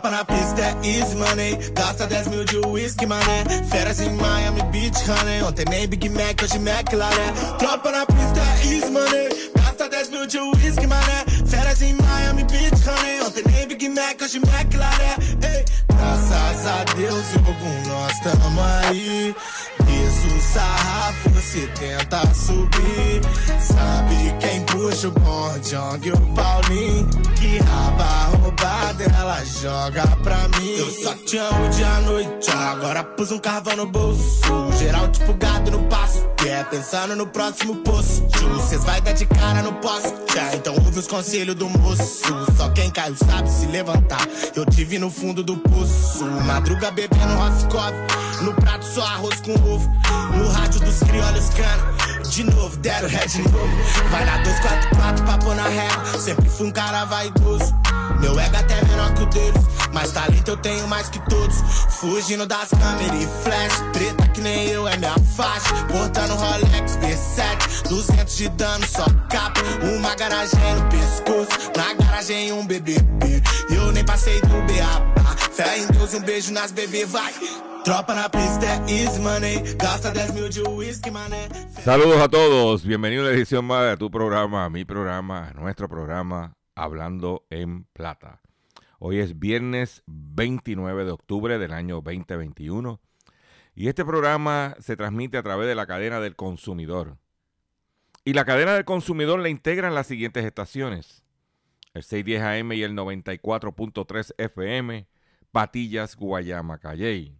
Tropa na pista é easy money. Gasta 10 mil de whisky, mané. Férias em Miami Beach, honey. Ontem nem Big Mac, hoje McLaren. Tropa na pista é easy money. Gasta 10 mil de whisky, mané. Férias em Miami Beach, honey. Ontem nem Big Mac, hoje McLaren. Ei, graças a Deus e algum nós tamo aí. Isso sarrafo, se tenta subir. Sabe quem o bonde, Jong o Paulinho. Que raba roubada, ela joga pra mim. Eu só te amo dia à noite, agora pus um carvão no bolso. Geral tipo gado no passo, é pensando no próximo posto. Cês vai dar de cara no poste, é, então ouve os conselhos do moço. Só quem caiu sabe se levantar. Eu te vi no fundo do poço. Madruga bebendo Roscoff, no prato só arroz com ovo. No rádio dos criolhos cana, de novo, deram ré de novo. Vai na 244 pra pôr na régua. Sempre fui um cara vaidoso. Meu ego até é menor que o deles, mas talento eu tenho mais que todos. Fugindo das câmeras e flash, preta que nem eu é minha faixa. Portando Rolex V7, 200 de dano, só capa. Uma garagem no pescoço, na garagem um BBB. Eu nem passei do beabá. Fé em Deus, um beijo nas bebê, vai. Tropa na pista easy money, gasta 10 mil de whisky, mané. Saludos a todos, bienvenido a la edición más de tu programa, mi programa, nuestro programa, Hablando en Plata. Hoy es viernes 29 de octubre del año 2021 y este programa se transmite a través de la cadena del consumidor. Y la cadena del consumidor la integran las siguientes estaciones. El 610 AM y el 94.3 FM, Patillas, Guayama, Calley.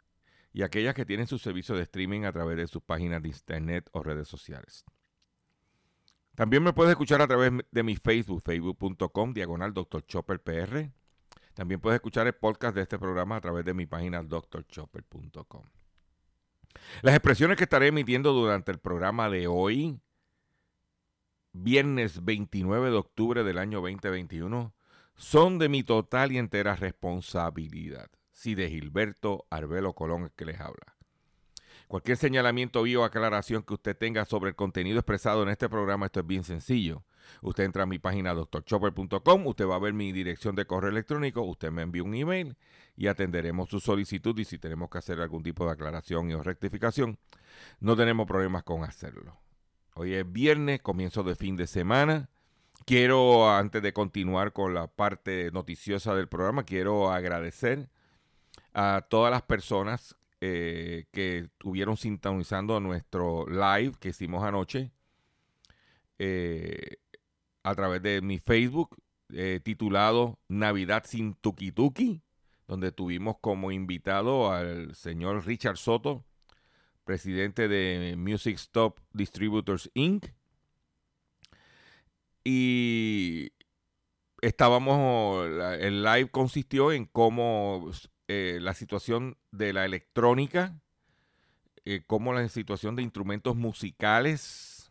y aquellas que tienen su servicio de streaming a través de sus páginas de internet o redes sociales. También me puedes escuchar a través de mi Facebook, facebook.com, diagonal Dr. Chopper PR. También puedes escuchar el podcast de este programa a través de mi página drchopper.com. Las expresiones que estaré emitiendo durante el programa de hoy, viernes 29 de octubre del año 2021, son de mi total y entera responsabilidad. Si de Gilberto Arbelo Colón es que les habla. Cualquier señalamiento o aclaración que usted tenga sobre el contenido expresado en este programa, esto es bien sencillo. Usted entra a mi página doctorchopper.com, usted va a ver mi dirección de correo electrónico, usted me envía un email y atenderemos su solicitud y si tenemos que hacer algún tipo de aclaración o rectificación, no tenemos problemas con hacerlo. Hoy es viernes, comienzo de fin de semana. Quiero, antes de continuar con la parte noticiosa del programa, quiero agradecer a todas las personas eh, que estuvieron sintonizando nuestro live que hicimos anoche eh, a través de mi Facebook eh, titulado Navidad sin Tuki Tuki, donde tuvimos como invitado al señor Richard Soto, presidente de Music Stop Distributors Inc. Y estábamos, el live consistió en cómo eh, la situación de la electrónica, eh, cómo la situación de instrumentos musicales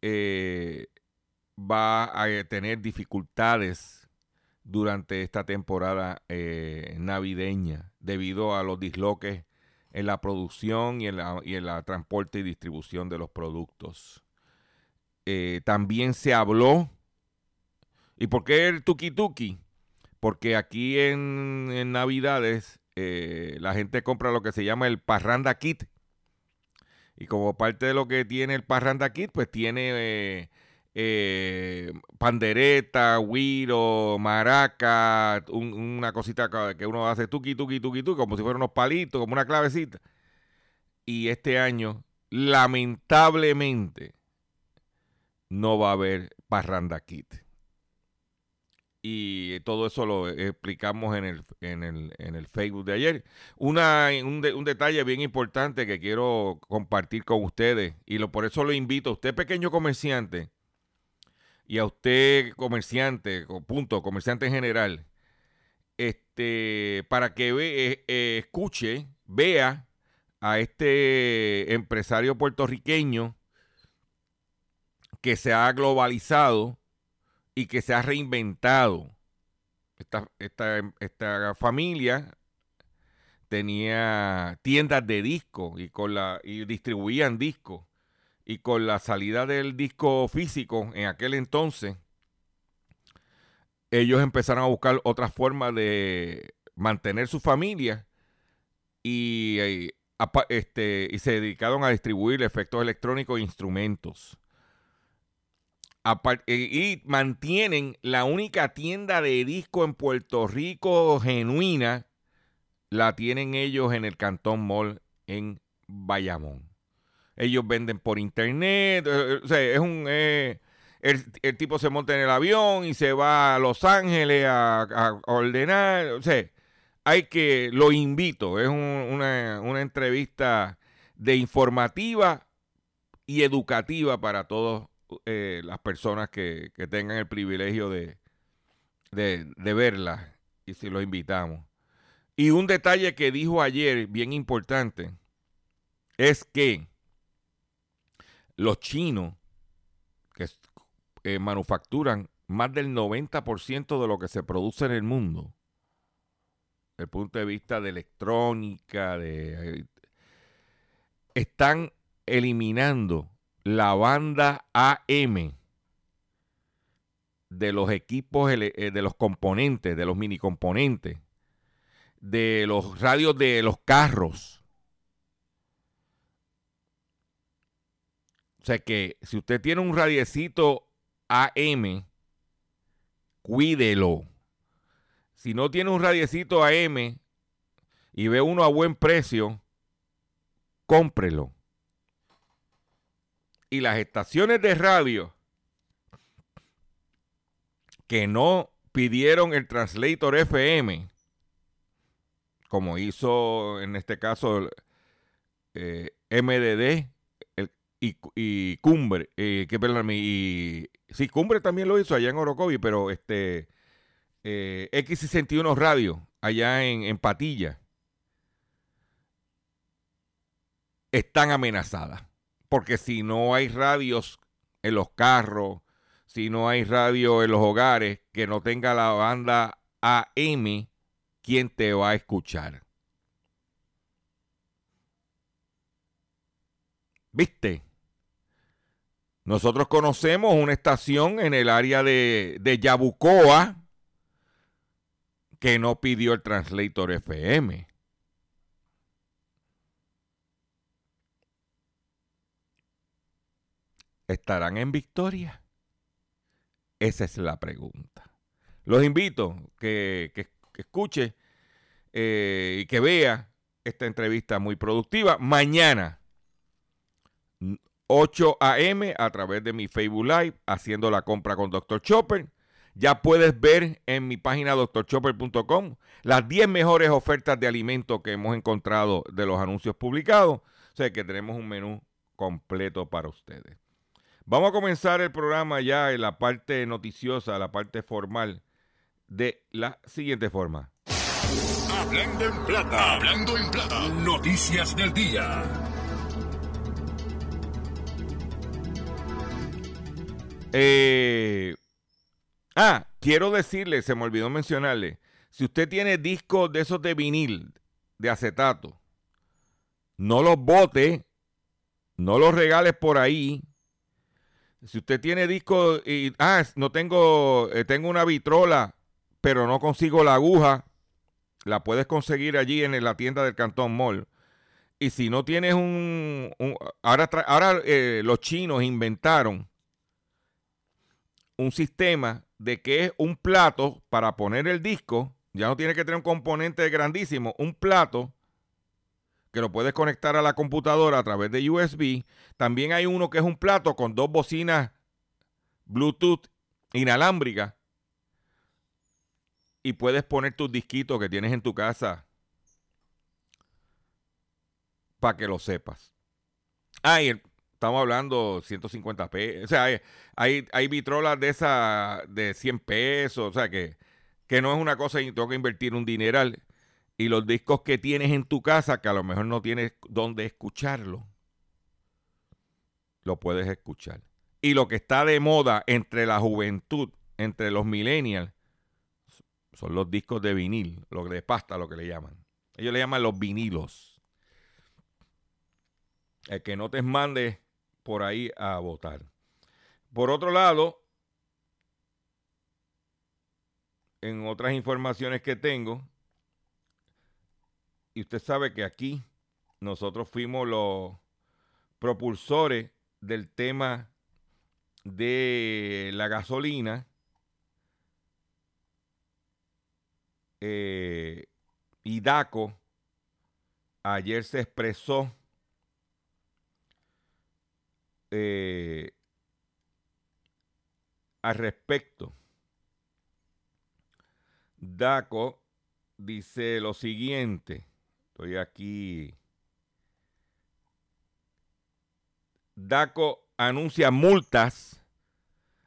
eh, va a tener dificultades durante esta temporada navideña debido a los disloques en la producción y en la, y en la transporte y distribución de los productos. también se habló, ¿y por qué el tuki tuki? Porque aquí en, Navidades eh, la gente compra lo que se llama el Parranda Kit. Y como parte de lo que tiene el Parranda Kit, pues tiene eh, eh, pandereta, guiro, maraca, una cosita que uno hace tuki, tuki, tuki, tuki, como si fueran unos palitos, como una clavecita. Y este año, lamentablemente, no va a haber Parranda Kit y todo eso lo explicamos en el, en el, en el Facebook de ayer. Una, un, un, detalle bien importante que quiero compartir con ustedes y lo, por eso lo invito a usted pequeño comerciante y a usted comerciante, punto, comerciante en general, este, para que ve, eh, escuche, vea a este empresario puertorriqueño que se ha globalizado y que se ha reinventado. Esta, familia tenía tiendas de discos y, con la, y distribuían discos. Y con la salida del disco físico en aquel entonces, ellos empezaron a buscar otras formas de mantener su familia y, eh, este, y se dedicaron a distribuir efectos electrónicos e instrumentos. Y mantienen la única tienda de disco en Puerto Rico genuina, la tienen ellos en el Cantón Mall en Bayamón. Ellos venden por internet, eh, es un... Eh, el, tipo se monta en el avión y se va a Los Ángeles a, ordenar, o sea, hay que, lo invito, es una, una entrevista de informativa y educativa para todos eh, las personas que, tengan el privilegio de, de, verla y si los invitamos. Y un detalle que dijo ayer, bien importante, es que los chinos que eh, manufacturan más del 90% de lo que se produce en el mundo, desde el punto de vista de electrónica, de, eh, están eliminando la banda AM de los equipos, eh, de los componentes, de los mini componentes, de los radios de los carros. O sea que si usted tiene un radiecito AM, cuídelo. Si no tiene un radiecito AM y ve uno a buen precio, cómprelo y las estaciones de radio que no pidieron el translator FM, como hizo en este caso eh, MDD y, y, Cumbre, eh, que perdón, y sí, Cumbre también lo hizo allá en Orocovi, pero este eh, X61 Radio allá en, en Patilla están amenazadas. Porque si no hay radios en los carros, si no hay radio en los hogares que no tenga la banda AM, ¿quién te va a escuchar? ¿Viste? Nosotros conocemos una estación en el área de, de Yabucoa que no pidió el translator FM. ¿Estarán en victoria? Esa es la pregunta. Los invito que, que, escuche eh, y que vea esta entrevista muy productiva. Mañana, 8 a.m. a través de mi Facebook Live, haciendo la compra con Dr. Chopper. Ya puedes ver en mi página drchopper.com las 10 mejores ofertas de alimentos que hemos encontrado de los anuncios publicados. O sea que tenemos un menú completo para ustedes. Vamos a comenzar el programa ya en la parte noticiosa, la parte formal, de la siguiente forma. Hablando en plata, hablando en plata, noticias del día. Eh, ah, quiero decirle, se me olvidó mencionarle, si usted tiene discos de esos de vinil, de acetato, no los bote, no los regales por ahí, si usted tiene disco y, ah, no tengo, eh, tengo una vitrola pero no consigo la aguja, la puedes conseguir allí en la tienda del Cantón Mall. Y si no tienes un... ahora ahora eh, los chinos inventaron un sistema de que es un plato para poner el disco, ya no tiene que tener un componente grandísimo, un plato que lo puedes conectar a la computadora a través de USB. También hay uno que es un plato con dos bocinas Bluetooth inalámbricas y puedes poner tus disquitos que tienes en tu casa para que lo sepas. Ah, estamos hablando 150 pesos. O sea, hay, hay, vitrolas de esas de 100 pesos. O sea, que, que no es una cosa y tengo que invertir un dineral. Y los discos que tienes en tu casa, que a lo mejor no tienes dónde escucharlo, lo puedes escuchar. Y lo que está de moda entre la juventud, entre los millennials, son los discos de vinil, lo de pasta, lo que le llaman. Ellos le llaman los vinilos. El que no te mande por ahí a votar. Por otro lado, en otras informaciones que tengo, y usted sabe que aquí nosotros fuimos los propulsores del tema de la gasolina eh, y DACO ayer se expresó eh, al respecto. DACO dice lo siguiente. Estoy aquí. DACO anuncia multas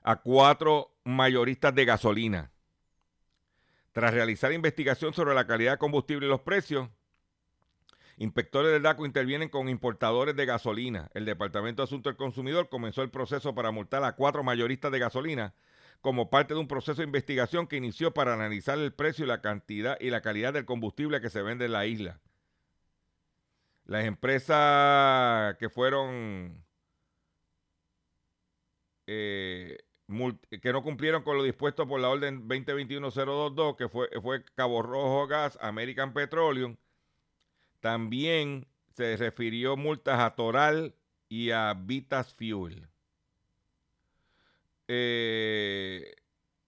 a cuatro mayoristas de gasolina. Tras realizar investigación sobre la calidad de combustible y los precios, inspectores del DACO intervienen con importadores de gasolina. El Departamento de Asuntos del Consumidor comenzó el proceso para multar a cuatro mayoristas de gasolina como parte de un proceso de investigación que inició para analizar el precio y la cantidad y la calidad del combustible que se vende en la isla. Las empresas que fueron eh, que no cumplieron con lo dispuesto por la orden 2021-022, que fue, fue Cabo Rojo Gas, American Petroleum. También se refirió multas a Toral y a Vitas Fuel. Eh,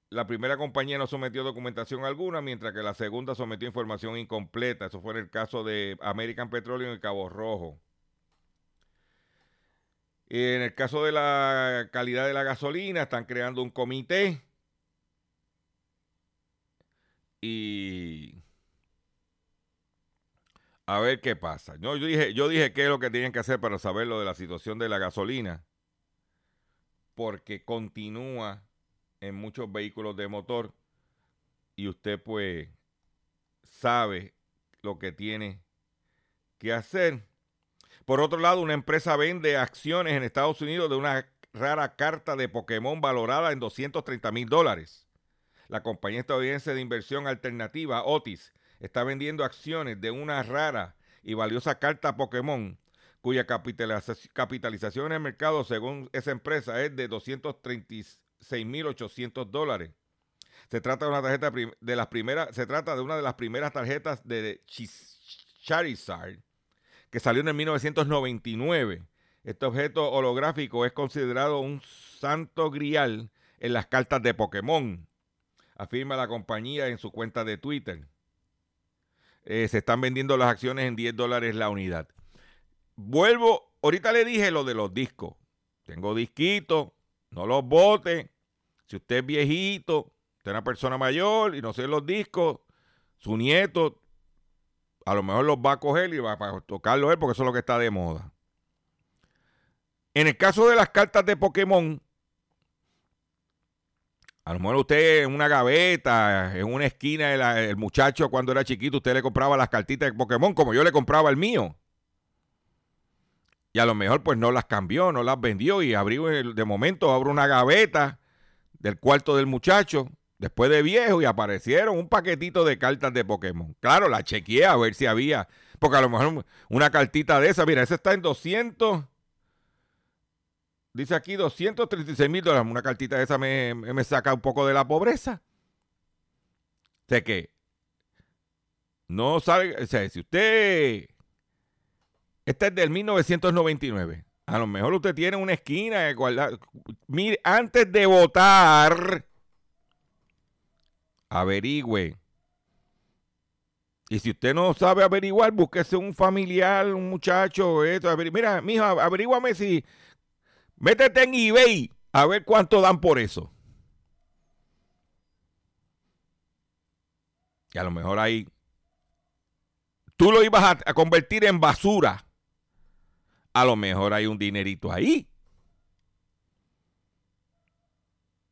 la primera compañía no sometió documentación alguna, mientras que la segunda sometió información incompleta. Eso fue en el caso de American Petroleum y Cabo Rojo. En el caso de la calidad de la gasolina, están creando un comité. Y a ver qué pasa. yo, dije, yo dije qué es lo que tienen que hacer para saber lo de la situación de la gasolina. Porque continúa en muchos vehículos de motor. Y usted pues sabe lo que tiene que hacer. Por otro lado, una empresa vende acciones en Estados Unidos de una rara carta de Pokémon valorada en 230 mil dólares. La compañía estadounidense de inversión alternativa, Otis, está vendiendo acciones de una rara y valiosa carta Pokémon, cuya capitalización en el mercado, según esa empresa, es de 236.800 dólares. Se trata de una tarjeta de las primeras, se trata de una de las primeras tarjetas de Charizard que salió en el 1999. Este objeto holográfico es considerado un santo grial en las cartas de Pokémon, afirma la compañía en su cuenta de Twitter. Eh, se están vendiendo las acciones en 10 dólares la unidad. Vuelvo, ahorita le dije lo de los discos. Tengo disquitos, no los bote. Si usted es viejito, usted es una persona mayor y no sé los discos, su nieto a lo mejor los va a coger y va a tocarlo él porque eso es lo que está de moda. En el caso de las cartas de Pokémon, a lo mejor usted en una gaveta, en una esquina, el, muchacho cuando era chiquito, usted le compraba las cartitas de Pokémon como yo le compraba el mío. Y a lo mejor pues no las cambió, no las vendió y abrió, de momento abro una gaveta del cuarto del muchacho después de viejo y aparecieron un paquetito de cartas de Pokémon. Claro, la chequeé a ver si había, porque a lo mejor una cartita de esa, mira, esa está en 200, dice aquí 236 mil dólares, una cartita de esa me, me saca un poco de la pobreza. sé que no sabe, o sea, si usted, este es del 1999, a lo mejor usted tiene una esquina de guardar, mire, antes de votar, averigüe. Y si usted no sabe averiguar, búsquese un familiar, un muchacho, esto, mira, mijo, averíguame si, métete en eBay a ver cuánto dan por eso. Y a lo mejor ahí tú lo ibas a, a, convertir en basura. A lo mejor hay un dinerito ahí.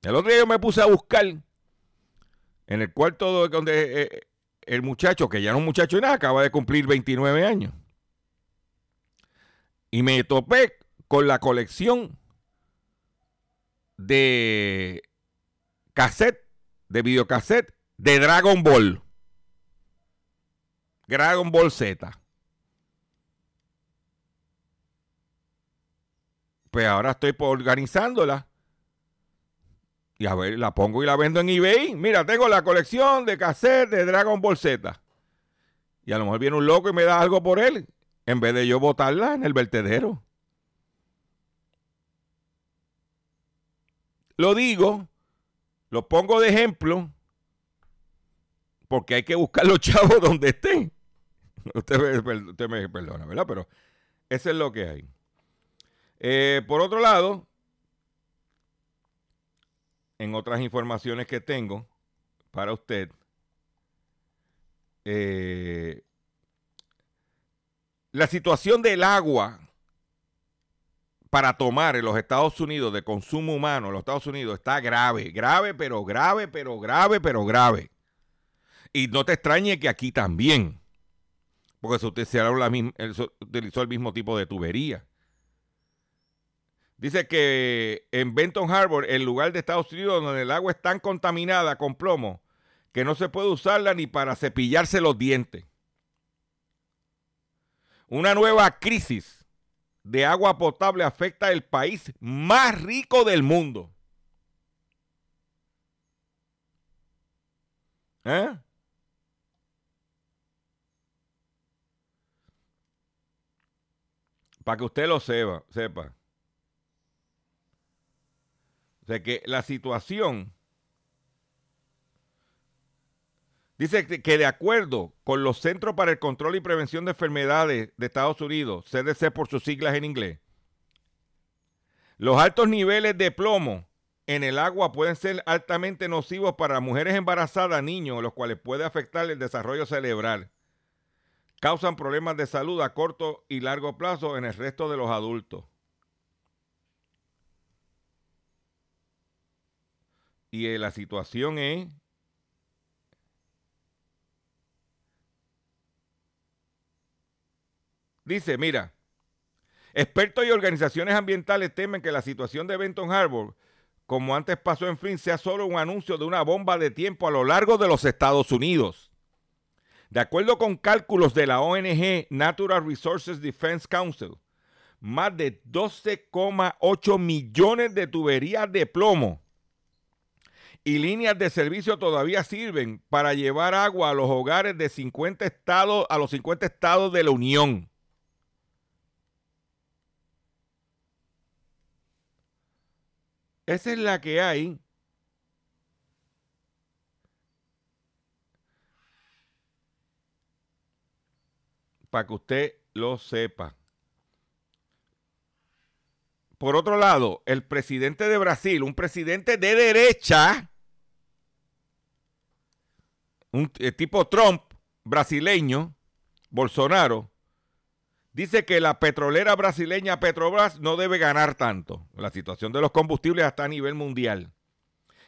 El otro día yo me puse a buscar en el cuarto donde eh, eh, el muchacho, que ya no es un muchacho y nada, acaba de cumplir 29 años. Y me topé con la colección de cassette, de videocassette de Dragon Ball. Dragon Ball Z. Pues ahora estoy organizándola. Y a ver, la pongo y la vendo en eBay. Mira, tengo la colección de cassette de Dragon Ball Z. Y a lo mejor viene un loco y me da algo por él. En vez de yo botarla en el vertedero. Lo digo, lo pongo de ejemplo, porque hay que buscar los chavos donde estén. Usted me, perdona, ¿verdad? Pero eso es lo que hay. Eh, por otro lado, en otras informaciones que tengo para usted, eh, la situación del agua para tomar en los Estados Unidos de consumo humano en los Estados Unidos está grave, grave, pero grave, pero grave, pero grave. Y no te extrañe que aquí también. Porque se misma, utilizó el mismo tipo de tubería. Dice que en Benton Harbor, el lugar de Estados Unidos donde el agua es tan contaminada con plomo que no se puede usarla ni para cepillarse los dientes. Una nueva crisis de agua potable afecta el país más rico del mundo. ¿Eh? Para que usted lo sepa, sepa. O sea que la situación dice que de acuerdo con los Centros para el Control y Prevención de Enfermedades de Estados Unidos, CDC por sus siglas en inglés, los altos niveles de plomo en el agua pueden ser altamente nocivos para mujeres embarazadas, niños, los cuales puede afectar el desarrollo cerebral causan problemas de salud a corto y largo plazo en el resto de los adultos. Y eh, la situación es Dice, mira, expertos y organizaciones ambientales temen que la situación de Benton Harbor, como antes pasó en Flint, sea solo un anuncio de una bomba de tiempo a lo largo de los Estados Unidos. De acuerdo con cálculos de la ONG Natural Resources Defense Council, más de 12,8 millones de tuberías de plomo y líneas de servicio todavía sirven para llevar agua a los hogares de 50 estados, a los 50 estados de la Unión. Esa es la que hay. para que usted lo sepa. Por otro lado, el presidente de Brasil, un presidente de derecha, un tipo Trump brasileño, Bolsonaro, dice que la petrolera brasileña Petrobras no debe ganar tanto. La situación de los combustibles está a nivel mundial.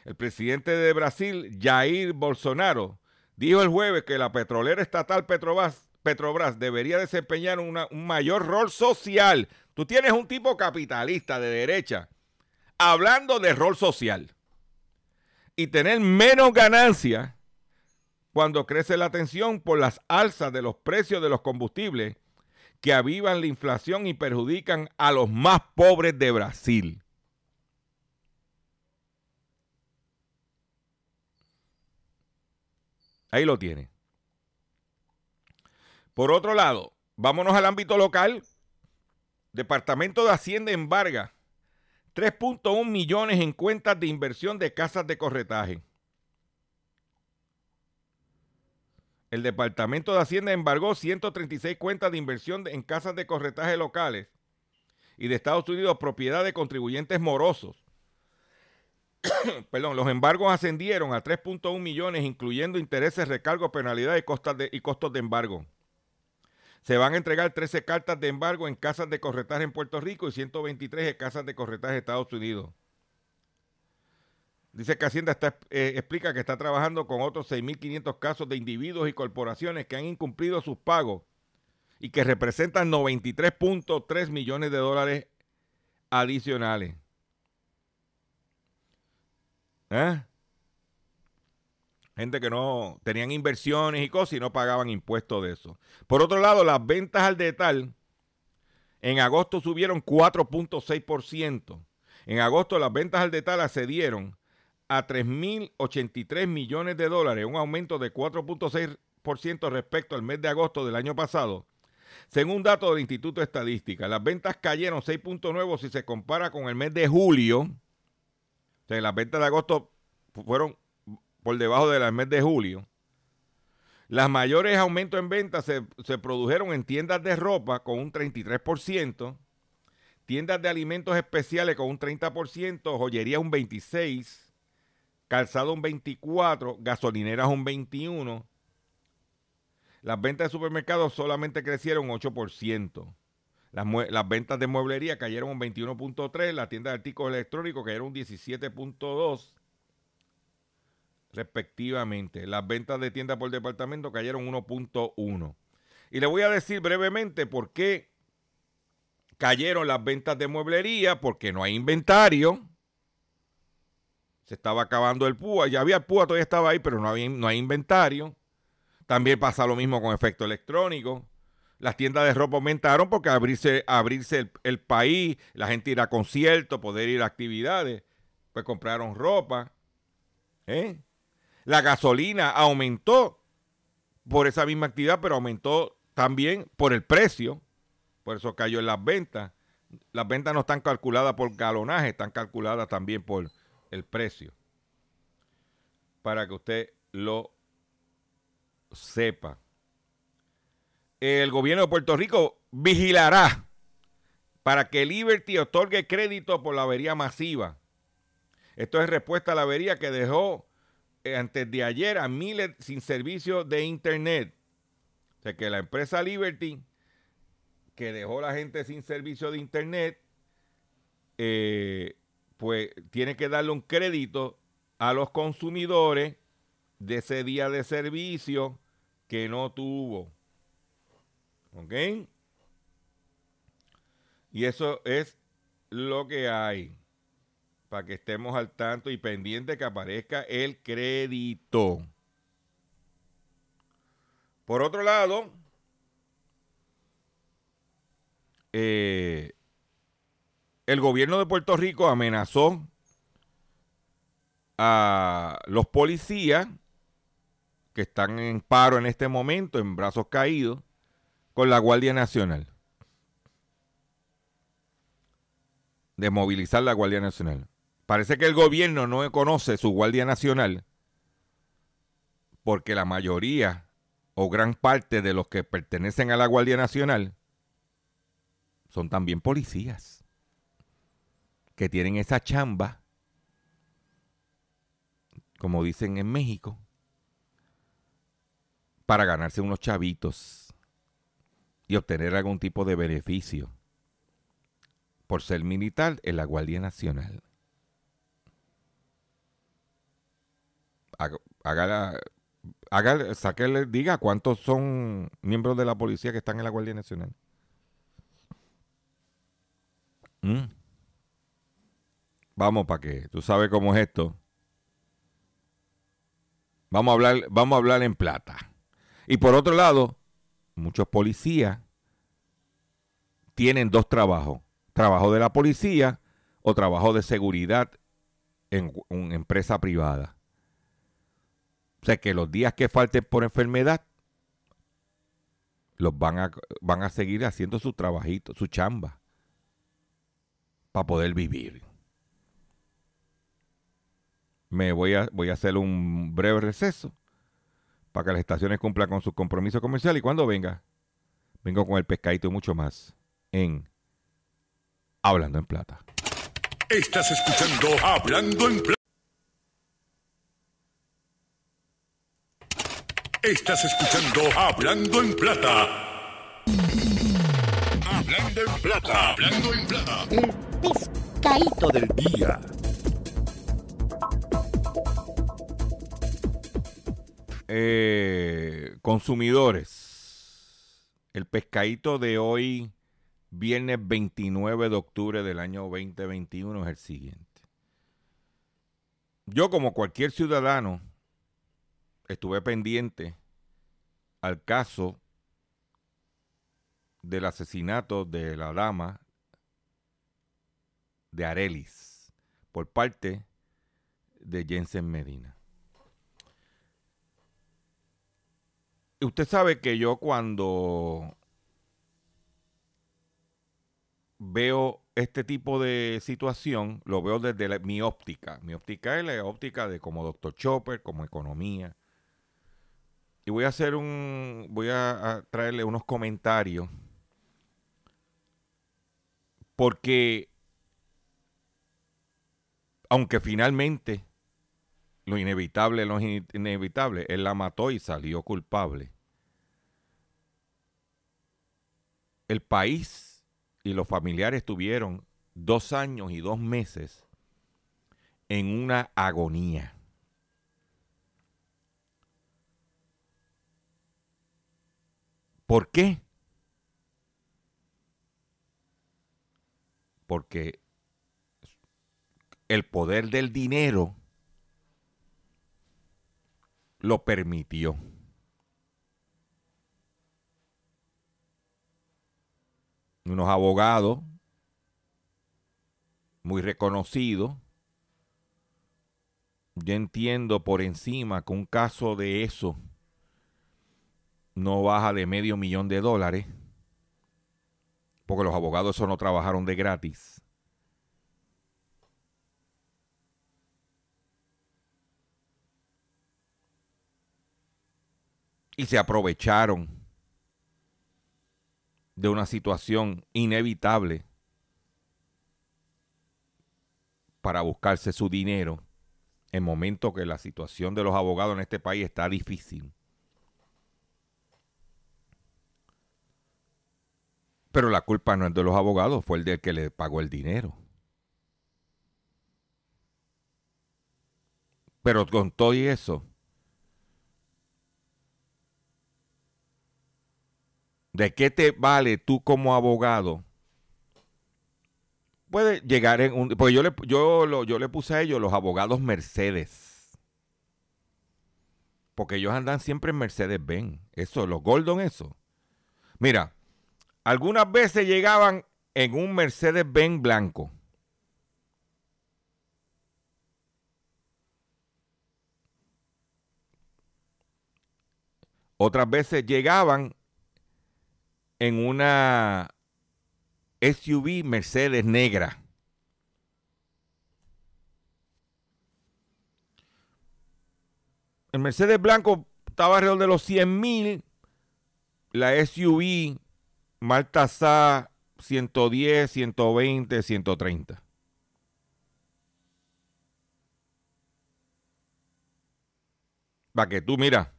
El presidente de Brasil, Jair Bolsonaro, dijo el jueves que la petrolera estatal Petrobras Petrobras debería desempeñar un mayor rol social. Tú tienes un tipo capitalista de derecha hablando de rol social y tener menos ganancia cuando crece la tensión por las alzas de los precios de los combustibles que avivan la inflación y perjudican a los más pobres de Brasil. Ahí lo tiene. Por otro lado, vámonos al ámbito local. Departamento de Hacienda embarga 3.1 millones en cuentas de inversión de casas de corretaje. El Departamento de Hacienda embargó 136 cuentas de inversión en casas de corretaje locales y de Estados Unidos propiedad de contribuyentes morosos. Perdón, los embargos ascendieron a 3.1 millones, incluyendo intereses, recargos, penalidades y, y costos de embargo. Se van a entregar 13 cartas de embargo en casas de corretaje en Puerto Rico y 123 en casas de corretaje en Estados Unidos. Dice que Hacienda eh, explica que está trabajando con otros 6.500 casos de individuos y corporaciones que han incumplido sus pagos y que representan 93.3 millones de dólares adicionales. ¿Eh? Gente que no tenían inversiones y cosas y no pagaban impuestos de eso. Por otro lado, las ventas al detal en agosto subieron 4.6%. En agosto las ventas al detal accedieron a 3.083 millones de dólares, un aumento de 4.6% respecto al mes de agosto del año pasado. Según datos del Instituto de Estadística, las ventas cayeron 6.9 si se compara con el mes de julio. O sea, las ventas de agosto fueron por debajo del mes de julio. Las mayores aumentos en ventas se, produjeron en tiendas de ropa con un 33%, tiendas de alimentos especiales con un 30%, joyería un 26%, calzado un 24%, gasolineras un 21%. Las ventas de supermercados solamente crecieron un 8%. Las, las, ventas de mueblería cayeron un 21.3%, las tiendas de artículos electrónicos cayeron un 17.2%, respectivamente. Las ventas de tienda por departamento cayeron 1.1. Y le voy a decir brevemente por qué cayeron las ventas de mueblería, porque no hay inventario. Se estaba acabando el púa, ya había el púa, todavía estaba ahí, pero no, había, no hay inventario. También pasa lo mismo con efecto electrónico. Las tiendas de ropa aumentaron porque abrirse, abrirse el, país, la gente ir a conciertos, poder ir a actividades, pues compraron ropa. ¿eh? La gasolina aumentó por esa misma actividad, pero aumentó también por el precio. Por eso cayó en las ventas. Las ventas no están calculadas por galonaje, están calculadas también por el precio. Para que usted lo sepa. El gobierno de Puerto Rico vigilará para que Liberty otorgue crédito por la avería masiva. Esto es respuesta a la avería que dejó eh, antes de ayer a miles sin servicio de internet. O sea que la empresa Liberty, que dejó a la gente sin servicio de internet, eh, pues tiene que darle un crédito a los consumidores de ese día de servicio que no tuvo. ¿Ok? Y eso es lo que hay para que estemos al tanto y pendiente que aparezca el crédito. Por otro lado, eh, el gobierno de Puerto Rico amenazó a los policías que están en paro en este momento, en brazos caídos, con la Guardia Nacional. De movilizar la Guardia Nacional. Parece que el gobierno no conoce su Guardia Nacional porque la mayoría o gran parte de los que pertenecen a la Guardia Nacional son también policías que tienen esa chamba, como dicen en México, para ganarse unos chavitos y obtener algún tipo de beneficio por ser militar en la Guardia Nacional. haga, haga, saquele, diga cuántos son miembros de la policía que están en la Guardia Nacional. ¿Mm? Vamos para que tú sabes cómo es esto. Vamos a hablar, vamos a hablar en plata. Y por otro lado, muchos policías tienen dos trabajos. Trabajo de la policía o trabajo de seguridad en una empresa privada sea que los días que falten por enfermedad, los van a, van a seguir haciendo su trabajito, su chamba, para poder vivir. Me voy a, voy a hacer un breve receso para que las estaciones cumplan con su compromiso comercial y cuando venga, vengo con el pescadito y mucho más en Hablando en Plata. Estás escuchando Hablando en Plata. Estás escuchando Hablando en Plata. Hablando en Plata. Hablando en Plata. El pescadito del día. Eh, consumidores, el pescadito de hoy, viernes 29 de octubre del año 2021, es el siguiente. Yo, como cualquier ciudadano, estuve pendiente al caso del asesinato de la dama de Arelis por parte de Jensen Medina. Usted sabe que yo cuando veo este tipo de situación, lo veo desde mi óptica. Mi óptica es la óptica de como Dr. Chopper, como economía. Y voy a hacer un, voy a, a traerle unos comentarios. Porque, aunque finalmente lo inevitable, lo inevitable. Él la mató y salió culpable. El país y los familiares tuvieron dos años y dos meses en una agonía. ¿Por qué? Porque el poder del dinero lo permitió. Unos abogados muy reconocidos. Yo entiendo por encima que un caso de eso no baja de medio millón de dólares, porque los abogados eso no trabajaron de gratis. Y se aprovecharon de una situación inevitable para buscarse su dinero en momento que la situación de los abogados en este país está difícil. Pero la culpa no es de los abogados, fue el del que le pagó el dinero. Pero con todo y eso, ¿De qué te vale tú como abogado? Puede llegar en un... Porque yo le, yo, yo le puse a ellos los abogados Mercedes. Porque ellos andan siempre en Mercedes-Benz. Eso, los Gordon, eso. Mira, algunas veces llegaban en un Mercedes-Benz blanco. Otras veces llegaban en una SUV Mercedes negra. El Mercedes blanco estaba alrededor de los 100 mil. La SUV Maltasar 110, 120, 130. Para que tú, mira,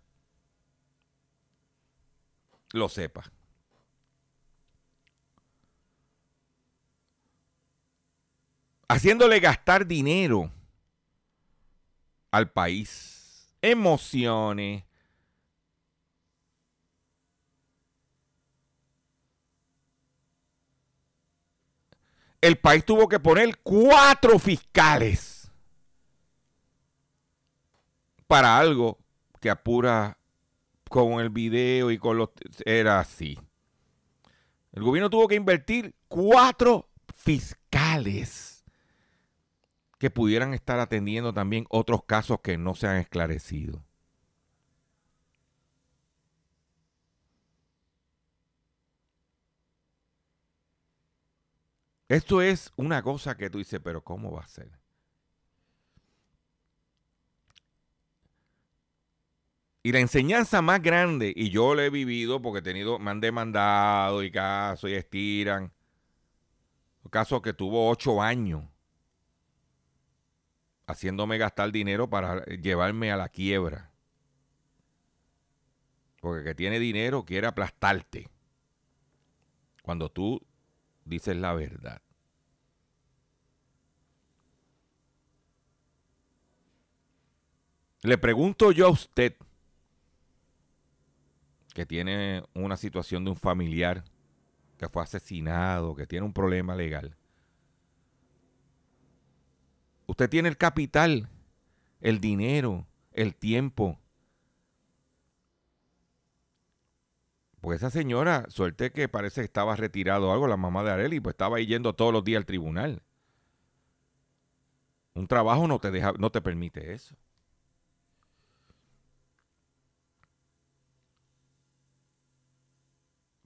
lo sepas. Haciéndole gastar dinero al país, emociones. El país tuvo que poner cuatro fiscales para algo que apura con el video y con los... Era así. El gobierno tuvo que invertir cuatro fiscales que pudieran estar atendiendo también otros casos que no se han esclarecido. Esto es una cosa que tú dices, pero ¿cómo va a ser? Y la enseñanza más grande, y yo lo he vivido porque he tenido, me han demandado y casos y estiran. Un caso que tuvo ocho años haciéndome gastar dinero para llevarme a la quiebra. Porque el que tiene dinero quiere aplastarte. Cuando tú dices la verdad. Le pregunto yo a usted que tiene una situación de un familiar que fue asesinado, que tiene un problema legal. Usted tiene el capital, el dinero, el tiempo. Pues esa señora, suerte que parece que estaba retirado algo, la mamá de Areli, pues estaba yendo todos los días al tribunal. Un trabajo no te deja, no te permite eso.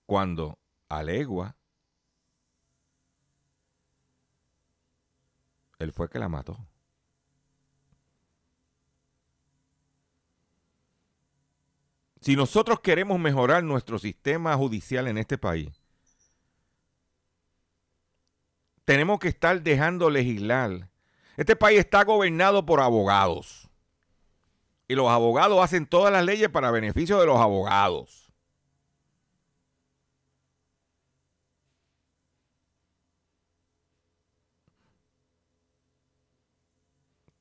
Cuando alegua él fue que la mató. Si nosotros queremos mejorar nuestro sistema judicial en este país, tenemos que estar dejando legislar. Este país está gobernado por abogados. Y los abogados hacen todas las leyes para beneficio de los abogados.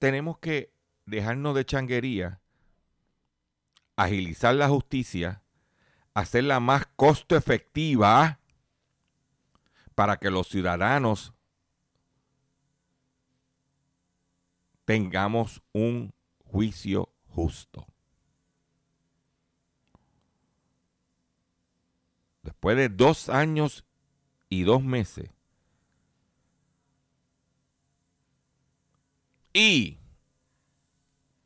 Tenemos que dejarnos de changuería, agilizar la justicia, hacerla más costo efectiva para que los ciudadanos tengamos un juicio justo. Después de dos años y dos meses, Y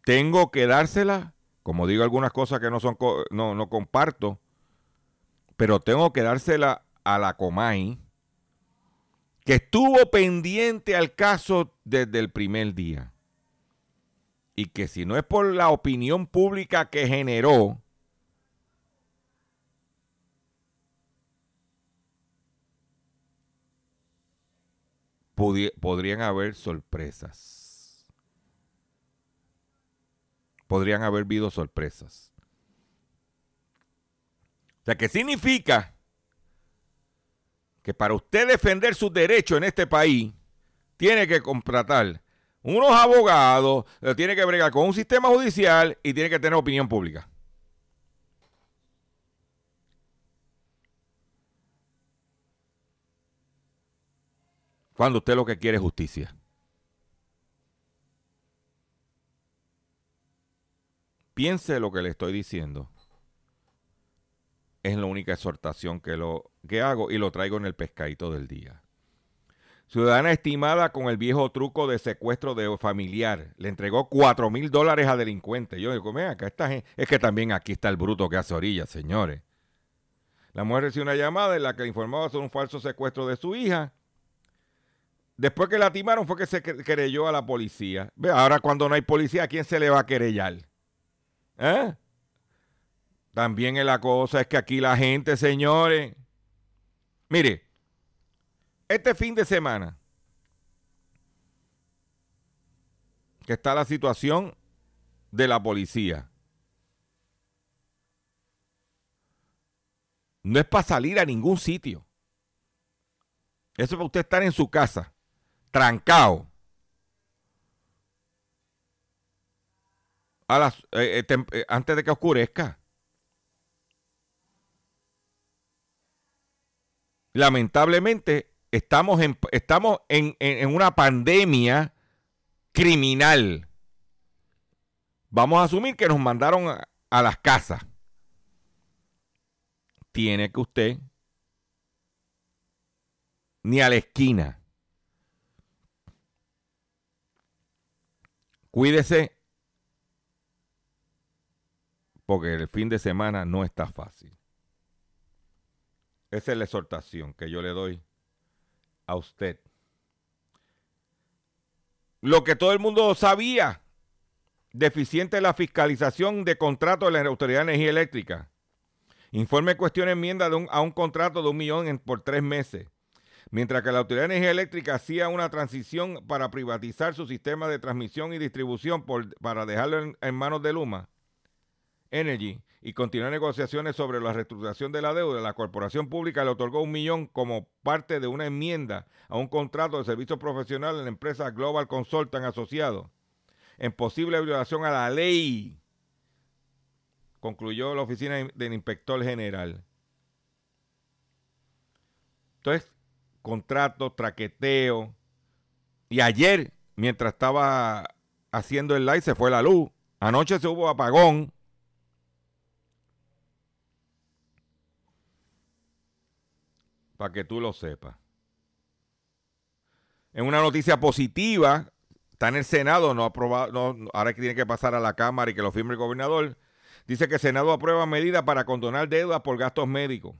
tengo que dársela, como digo algunas cosas que no son no, no comparto, pero tengo que dársela a la Comay, que estuvo pendiente al caso desde el primer día. Y que si no es por la opinión pública que generó, podrían haber sorpresas podrían haber habido sorpresas. O sea, ¿qué significa que para usted defender sus derechos en este país, tiene que contratar unos abogados, tiene que bregar con un sistema judicial y tiene que tener opinión pública. Cuando usted lo que quiere es justicia. Piense lo que le estoy diciendo. Es la única exhortación que, lo, que hago y lo traigo en el pescadito del día. Ciudadana estimada con el viejo truco de secuestro de familiar. Le entregó 4 mil dólares a delincuente. Yo digo, mira, acá está, es que también aquí está el bruto que hace orillas, señores. La mujer recibió una llamada en la que informaba sobre un falso secuestro de su hija. Después que la timaron fue que se querelló a la policía. Ve, ahora cuando no hay policía, ¿a quién se le va a querellar? ¿Eh? También la cosa es que aquí la gente, señores. Mire, este fin de semana que está la situación de la policía. No es para salir a ningún sitio. Eso es para usted estar en su casa, trancado, a las, eh, eh, eh, antes de que oscurezca. Lamentablemente, estamos en, estamos en, una pandemia criminal. Vamos a asumir que nos mandaron a, a las casas. Tiene que usted ni a la esquina. Cuídese porque el fin de semana no está fácil. Esa es la exhortación que yo le doy a usted lo que todo el mundo sabía, deficiente la fiscalización de contratos de la Autoridad de Energía Eléctrica. Informe cuestión enmienda a un contrato de un millón por tres meses. Mientras que la Autoridad de Energía Eléctrica hacía una transición para privatizar su sistema de transmisión y distribución para dejarlo en manos de Luma Energy, y continuó negociaciones sobre la reestructuración de la deuda, la corporación pública le otorgó un millón como parte de una enmienda a un contrato de servicio profesional en la empresa Global Consultant Asociado, en posible violación a la ley, concluyó la oficina del inspector general. Entonces, contrato, traqueteo. Y ayer, mientras estaba haciendo el live, se fue la luz. Anoche se hubo apagón. Para que tú lo sepas. En una noticia positiva, está en el Senado, no aprobado, no, ahora que tiene que pasar a la Cámara y que lo firme el gobernador. Dice que el Senado aprueba medidas para condonar deudas por gastos médicos.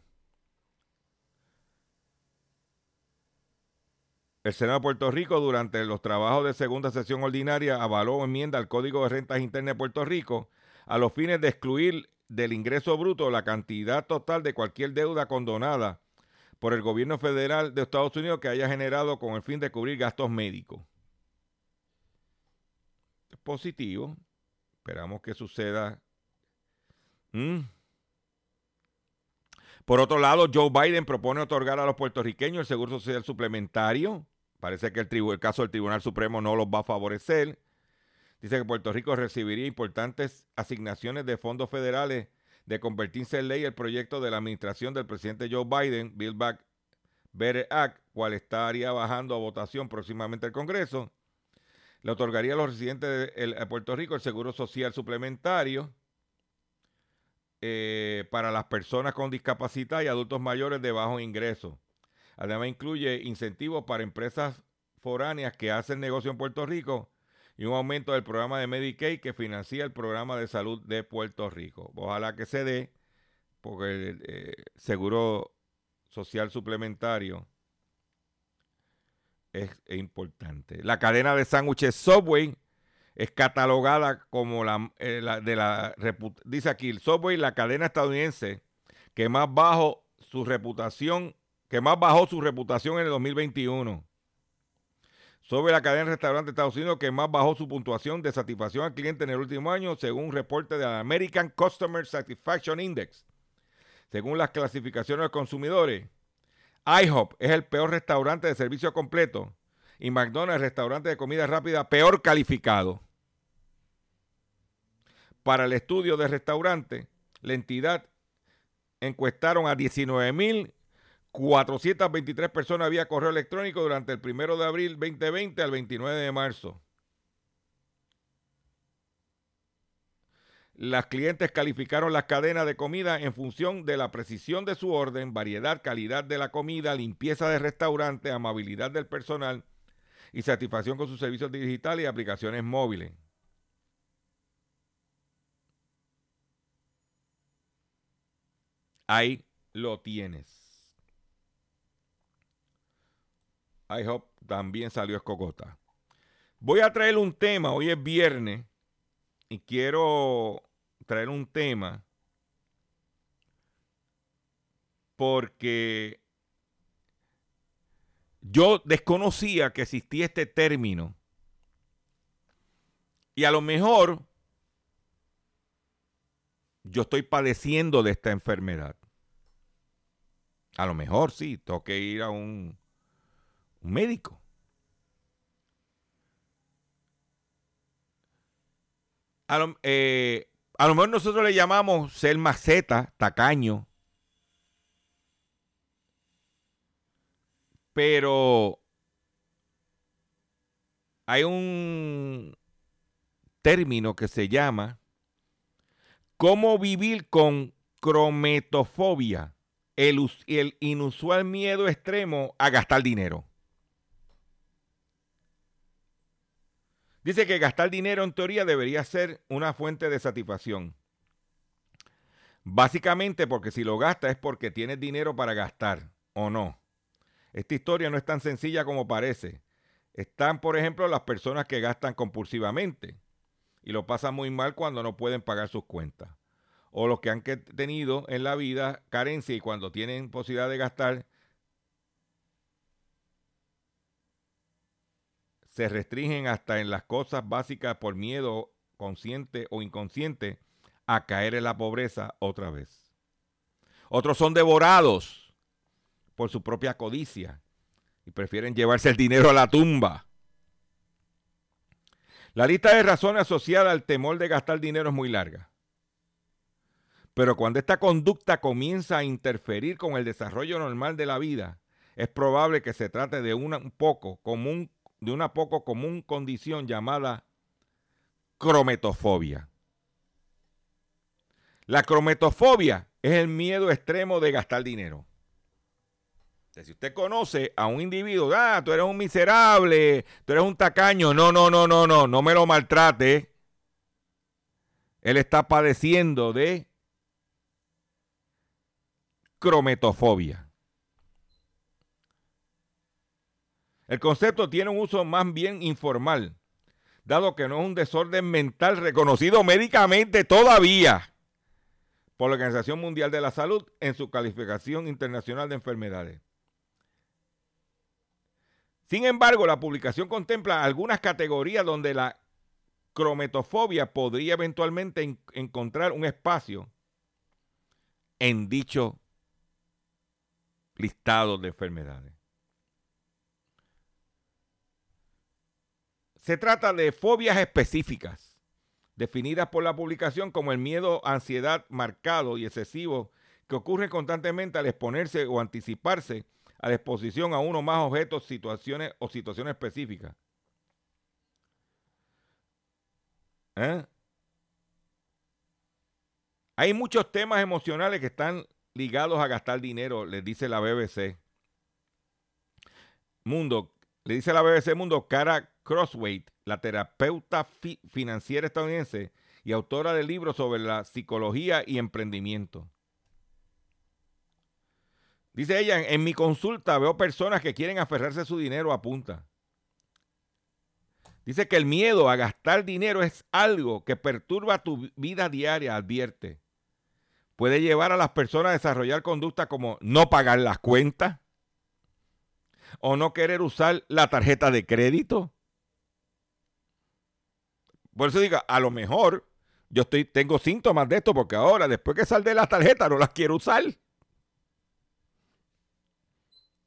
El Senado de Puerto Rico, durante los trabajos de segunda sesión ordinaria, avaló enmienda al Código de Rentas Internas de Puerto Rico a los fines de excluir del ingreso bruto la cantidad total de cualquier deuda condonada por el gobierno federal de Estados Unidos que haya generado con el fin de cubrir gastos médicos. Es positivo. Esperamos que suceda. Mm. Por otro lado, Joe Biden propone otorgar a los puertorriqueños el seguro social suplementario. Parece que el, el caso del Tribunal Supremo no los va a favorecer. Dice que Puerto Rico recibiría importantes asignaciones de fondos federales de convertirse en ley el proyecto de la administración del presidente Joe Biden, Build Back Better Act, cual estaría bajando a votación próximamente al Congreso. Le otorgaría a los residentes de, Puerto Rico el seguro social suplementario eh, para las personas con discapacidad y adultos mayores de bajo ingreso. Además incluye incentivos para empresas foráneas que hacen negocio en Puerto Rico y un aumento del programa de Medicaid que financia el programa de salud de Puerto Rico. Ojalá que se dé, porque el eh, seguro social suplementario es, importante. La cadena de sándwiches Subway es catalogada como la, eh, de la dice aquí el Subway la cadena estadounidense que más bajo su reputación que más bajó su reputación en el 2021 sobre la cadena de restaurantes de Estados Unidos que más bajó su puntuación de satisfacción al cliente en el último año, según un reporte de la American Customer Satisfaction Index. Según las clasificaciones de consumidores, IHOP es el peor restaurante de servicio completo y McDonald's, restaurante de comida rápida, peor calificado. Para el estudio de restaurante, la entidad encuestaron a 19 mil 423 personas vía correo electrónico durante el 1 de abril 2020 al 29 de marzo. Las clientes calificaron las cadenas de comida en función de la precisión de su orden, variedad, calidad de la comida, limpieza de restaurante, amabilidad del personal y satisfacción con sus servicios digitales y aplicaciones móviles. Ahí lo tienes. I hope también salió escogota. Voy a traer un tema, hoy es viernes, y quiero traer un tema porque yo desconocía que existía este término. Y a lo mejor yo estoy padeciendo de esta enfermedad. A lo mejor sí, tengo que ir a un un médico. A lo, eh, a lo mejor nosotros le llamamos ser maceta, tacaño. Pero hay un término que se llama cómo vivir con crometofobia, el, el inusual miedo extremo a gastar dinero. Dice que gastar dinero en teoría debería ser una fuente de satisfacción. Básicamente porque si lo gastas es porque tienes dinero para gastar o no. Esta historia no es tan sencilla como parece. Están, por ejemplo, las personas que gastan compulsivamente y lo pasan muy mal cuando no pueden pagar sus cuentas. O los que han tenido en la vida carencia y cuando tienen posibilidad de gastar, se restringen hasta en las cosas básicas por miedo consciente o inconsciente a caer en la pobreza otra vez. Otros son devorados por su propia codicia y prefieren llevarse el dinero a la tumba. La lista de razones asociadas al temor de gastar dinero es muy larga. Pero cuando esta conducta comienza a interferir con el desarrollo normal de la vida, es probable que se trate de un poco común, de una poco común condición llamada crometofobia. La crometofobia es el miedo extremo de gastar dinero. Si usted conoce a un individuo, ah, tú eres un miserable, tú eres un tacaño, no, no, no, no, no, no me lo maltrate. Él está padeciendo de crometofobia. El concepto tiene un uso más bien informal, dado que no es un desorden mental reconocido médicamente todavía por la Organización Mundial de la Salud en su calificación internacional de enfermedades. Sin embargo, la publicación contempla algunas categorías donde la crometofobia podría eventualmente encontrar un espacio en dicho listado de enfermedades. Se trata de fobias específicas, definidas por la publicación como el miedo, ansiedad marcado y excesivo que ocurre constantemente al exponerse o anticiparse a la exposición a uno más objetos, situaciones o situaciones específicas. ¿Eh? Hay muchos temas emocionales que están ligados a gastar dinero, les dice la BBC. Mundo, le dice la BBC Mundo, Cara Crossway, la terapeuta financiera estadounidense y autora del libro sobre la psicología y emprendimiento. Dice ella, en mi consulta veo personas que quieren aferrarse su dinero a punta. Dice que el miedo a gastar dinero es algo que perturba tu vida diaria, advierte. Puede llevar a las personas a desarrollar conductas como no pagar las cuentas o no querer usar la tarjeta de crédito. Por eso diga, a lo mejor yo estoy, tengo síntomas de esto porque ahora, después que sal de la tarjeta, no las quiero usar.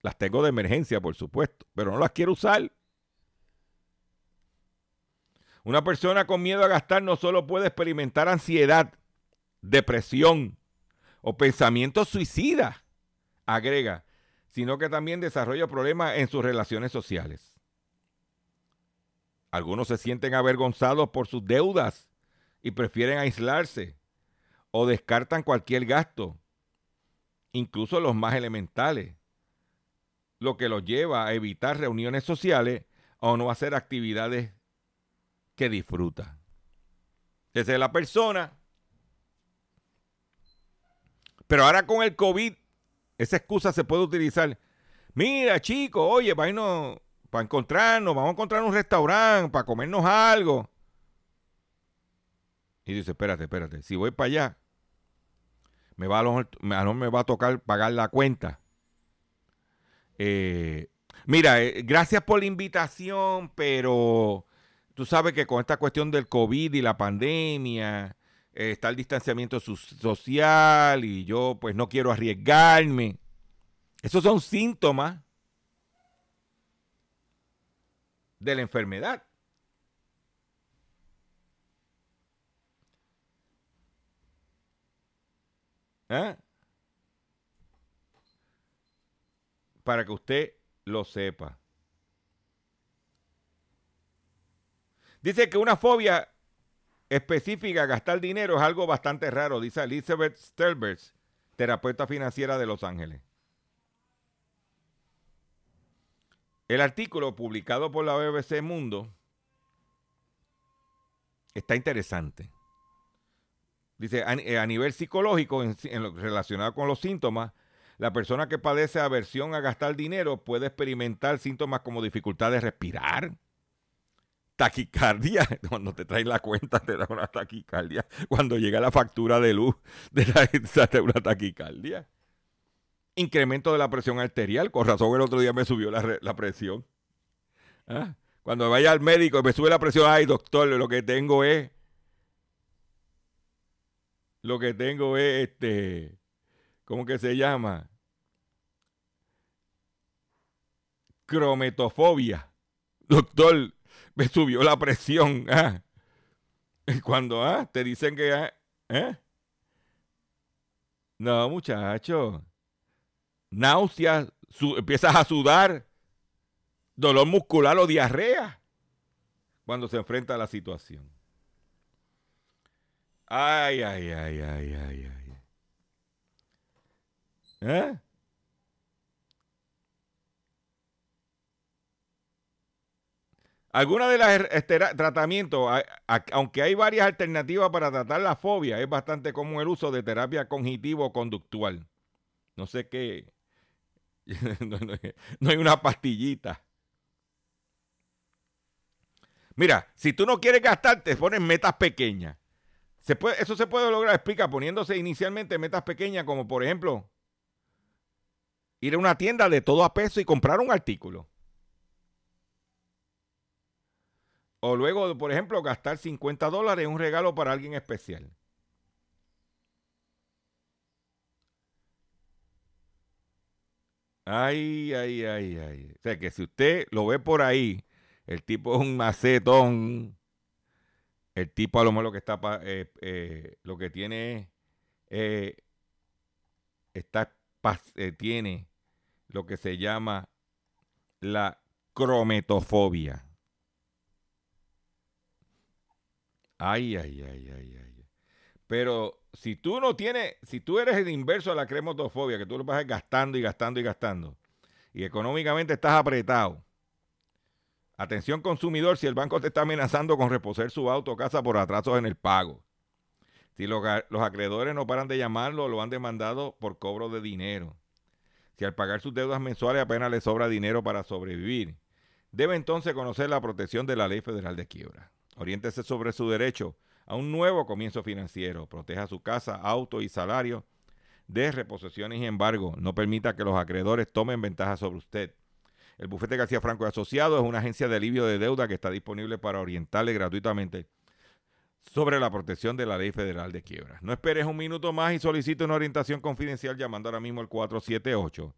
Las tengo de emergencia, por supuesto, pero no las quiero usar. Una persona con miedo a gastar no solo puede experimentar ansiedad, depresión o pensamientos suicidas, agrega, sino que también desarrolla problemas en sus relaciones sociales. Algunos se sienten avergonzados por sus deudas y prefieren aislarse o descartan cualquier gasto, incluso los más elementales, lo que los lleva a evitar reuniones sociales o no hacer actividades que disfruta. Esa es la persona. Pero ahora con el COVID, esa excusa se puede utilizar. Mira, chicos, oye, para para encontrarnos, vamos a encontrar un restaurante, para comernos algo. Y dice, espérate, espérate, si voy para allá, me va a, me va a tocar pagar la cuenta. Eh, mira, eh, gracias por la invitación, pero tú sabes que con esta cuestión del COVID y la pandemia, eh, está el distanciamiento social y yo pues no quiero arriesgarme. Esos son síntomas de la enfermedad. ¿Eh? para que usted lo sepa. Dice que una fobia específica a gastar dinero es algo bastante raro, dice Elizabeth Stelberts, terapeuta financiera de Los Ángeles. El artículo publicado por la BBC Mundo está interesante. Dice, a, nivel psicológico, en, relacionado con los síntomas, La persona que padece aversión a gastar dinero puede experimentar síntomas como dificultad de respirar, taquicardia. Cuando te traen la cuenta te da una taquicardia. Cuando llega la factura de luz, te da una taquicardia. Incremento de la presión arterial. Con razón el otro día me subió la, presión. ¿Ah? Cuando vaya al médico y me sube la presión, ay doctor, lo que tengo es... Lo que tengo es este ¿cómo que se llama? Crometofobia. Doctor, me subió la presión. ¿ah? Cuando ah, te dicen que... Ah, ¿eh? No, muchacho. Náuseas, empiezas a sudar, dolor muscular o diarrea cuando se enfrenta a la situación. Ay, ay, ay, ay, ay, ay. ¿Eh? Algunas de las este, tratamientos, aunque hay varias alternativas para tratar la fobia, es bastante común el uso de terapia cognitivo-conductual. No sé qué. no, hay una pastillita. Mira, si tú no quieres gastar, te pones metas pequeñas. Se puede, eso se puede lograr, explica, poniéndose inicialmente metas pequeñas, como por ejemplo, ir a una tienda de todo a peso y comprar un artículo. O luego, por ejemplo, gastar 50 dólares en un regalo para alguien especial. Ay, ay, ay, ay. O sea que si usted lo ve por ahí, el tipo es un macetón. El tipo a lo mejor lo que está, eh, eh, lo que tiene, eh, está eh, tiene lo que se llama la crometofobia. Ay, ay, ay, ay, ay. Pero si tú no tienes, si tú eres el inverso de la crometofobia, que tú lo vas gastando y gastando y gastando, y económicamente estás apretado, atención consumidor, si el banco te está amenazando con reposer su auto o casa por atrasos en el pago, si los, acreedores no paran de llamarlo, lo han demandado por cobro de dinero. Si al pagar sus deudas mensuales apenas le sobra dinero para sobrevivir, debe entonces conocer la protección de la Ley Federal de Quiebra. Oriéntese sobre su derecho a un nuevo comienzo financiero. Proteja su casa, auto y salario de reposiciones y embargo. No permita que los acreedores tomen ventaja sobre usted. El bufete García Franco y Asociados es una agencia de alivio de deuda que está disponible para orientarle gratuitamente sobre la protección de la ley federal de quiebra. No esperes un minuto más y solicite una orientación confidencial llamando ahora mismo al 478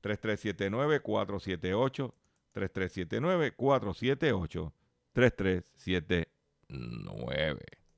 3379 478 3379 478 3379.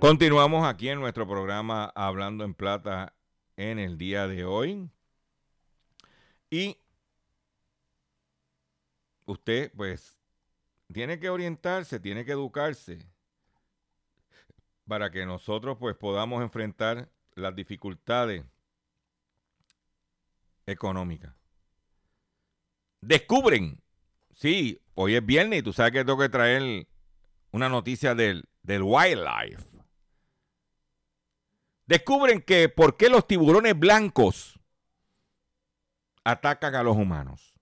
Continuamos aquí en nuestro programa Hablando en Plata en el día de hoy. Y usted pues tiene que orientarse, tiene que educarse para que nosotros pues podamos enfrentar las dificultades económicas. Descubren, sí, hoy es viernes y tú sabes que tengo que traer una noticia del, del wildlife descubren que por qué los tiburones blancos atacan a los humanos.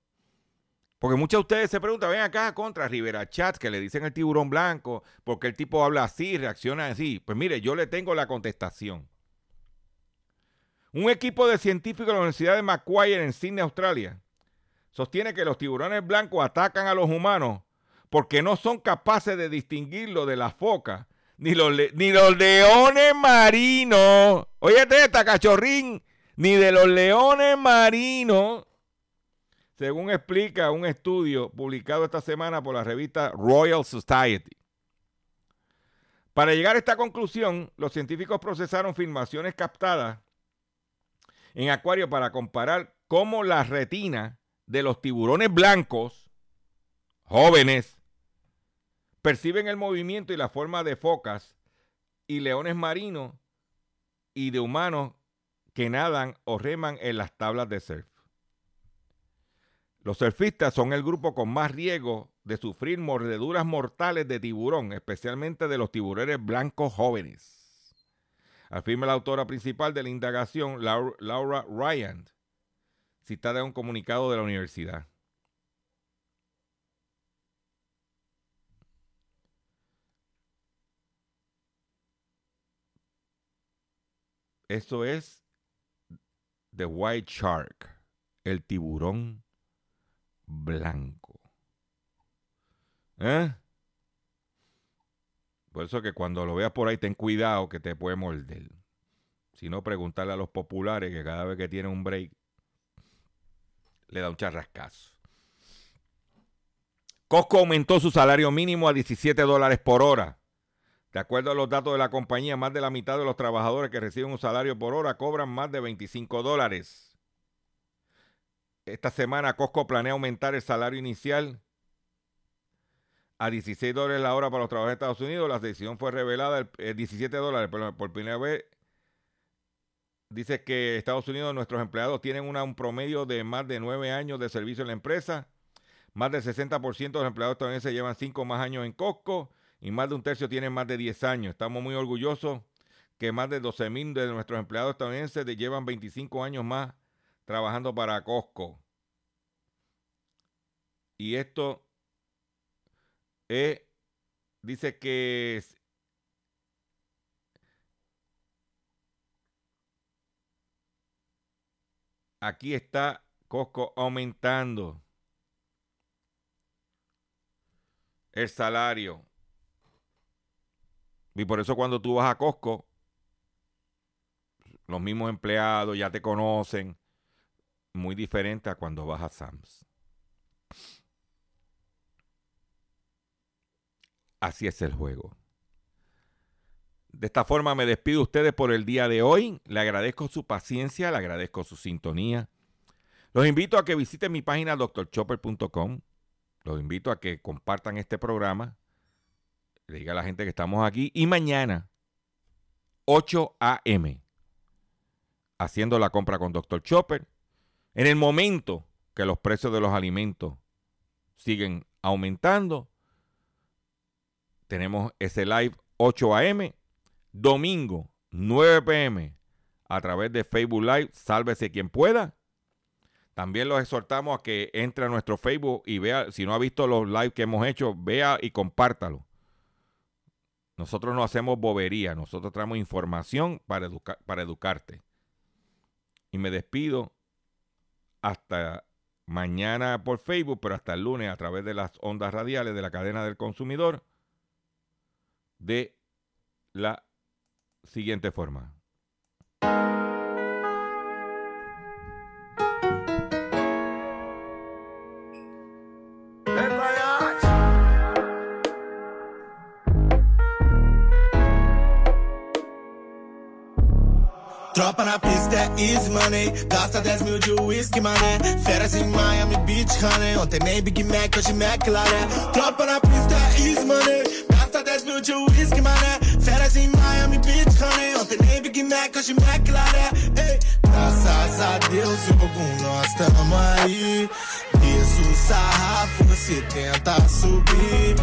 Porque muchos de ustedes se preguntan, ven acá contra Rivera Chat, que le dicen el tiburón blanco, porque el tipo habla así, reacciona así. Pues mire, yo le tengo la contestación. Un equipo de científicos de la Universidad de Macquarie en Sydney, Australia, sostiene que los tiburones blancos atacan a los humanos porque no son capaces de distinguirlo de las focas ni los, ni los leones marinos. Óyete esta, cachorrín. Ni de los leones marinos. Según explica un estudio publicado esta semana por la revista Royal Society. Para llegar a esta conclusión, los científicos procesaron filmaciones captadas en acuario para comparar cómo la retina de los tiburones blancos, jóvenes, perciben el movimiento y la forma de focas y leones marinos y de humanos que nadan o reman en las tablas de surf. Los surfistas son el grupo con más riesgo de sufrir mordeduras mortales de tiburón, especialmente de los tiburones blancos jóvenes. Afirma la autora principal de la indagación, Laura Ryan, citada en un comunicado de la universidad. Eso es The White Shark, el tiburón blanco. ¿Eh? Por eso que cuando lo veas por ahí, ten cuidado que te puede morder. Si no, preguntarle a los populares que cada vez que tiene un break, le da un charrascazo. Costco aumentó su salario mínimo a 17 dólares por hora. De acuerdo a los datos de la compañía, más de la mitad de los trabajadores que reciben un salario por hora cobran más de 25 dólares. Esta semana Costco planea aumentar el salario inicial a 16 dólares la hora para los trabajadores de Estados Unidos. La decisión fue revelada el, 17 dólares por, por, primera vez. Dice que Estados Unidos, nuestros empleados tienen un promedio de más de 9 años de servicio en la empresa. Más del 60% de los empleados estadounidenses llevan 5 más años en Costco y más de un tercio tienen más de 10 años. Estamos muy orgullosos que más de 12 mil de nuestros empleados estadounidenses llevan 25 años más trabajando para Costco. Y esto dice que aquí está Costco aumentando el salario. Y por eso cuando tú vas a Costco, los mismos empleados ya te conocen. Muy diferente a cuando vas a Sam's. Así es el juego. De esta forma me despido de ustedes por el día de hoy. Le agradezco su paciencia, le agradezco su sintonía. Los invito a que visiten mi página doctorchopper.com. Los invito a que compartan este programa le diga a la gente que estamos aquí. Y mañana, 8 a.m., haciendo la compra con Dr. Chopper. En el momento que los precios de los alimentos siguen aumentando, tenemos ese live 8 a.m. Domingo, 9 p.m. a través de Facebook Live. Sálvese quien pueda. También los exhortamos a que entre a nuestro Facebook y vea, si no ha visto los lives que hemos hecho, vea y compártalo. Nosotros no hacemos bobería, nosotros traemos información para, para educarte. Y me despido hasta mañana por Facebook, pero hasta el lunes a través de las ondas radiales de la cadena del consumidor de la siguiente forma. Tropa na pista é easy money. Gasta 10 mil de whisky, mané. Férias em Miami Beach, honey. Ontem nem Big Mac, hoje McLaren. Tropa na pista é easy money. Gasta 10 mil de whisky, mané. Férias em Miami Beach, honey. Ontem nem Big Mac, hoje McLaren. Ei, graças a Deus, eu com nós tamo aí. Desce o sarrafo, se tenta subir.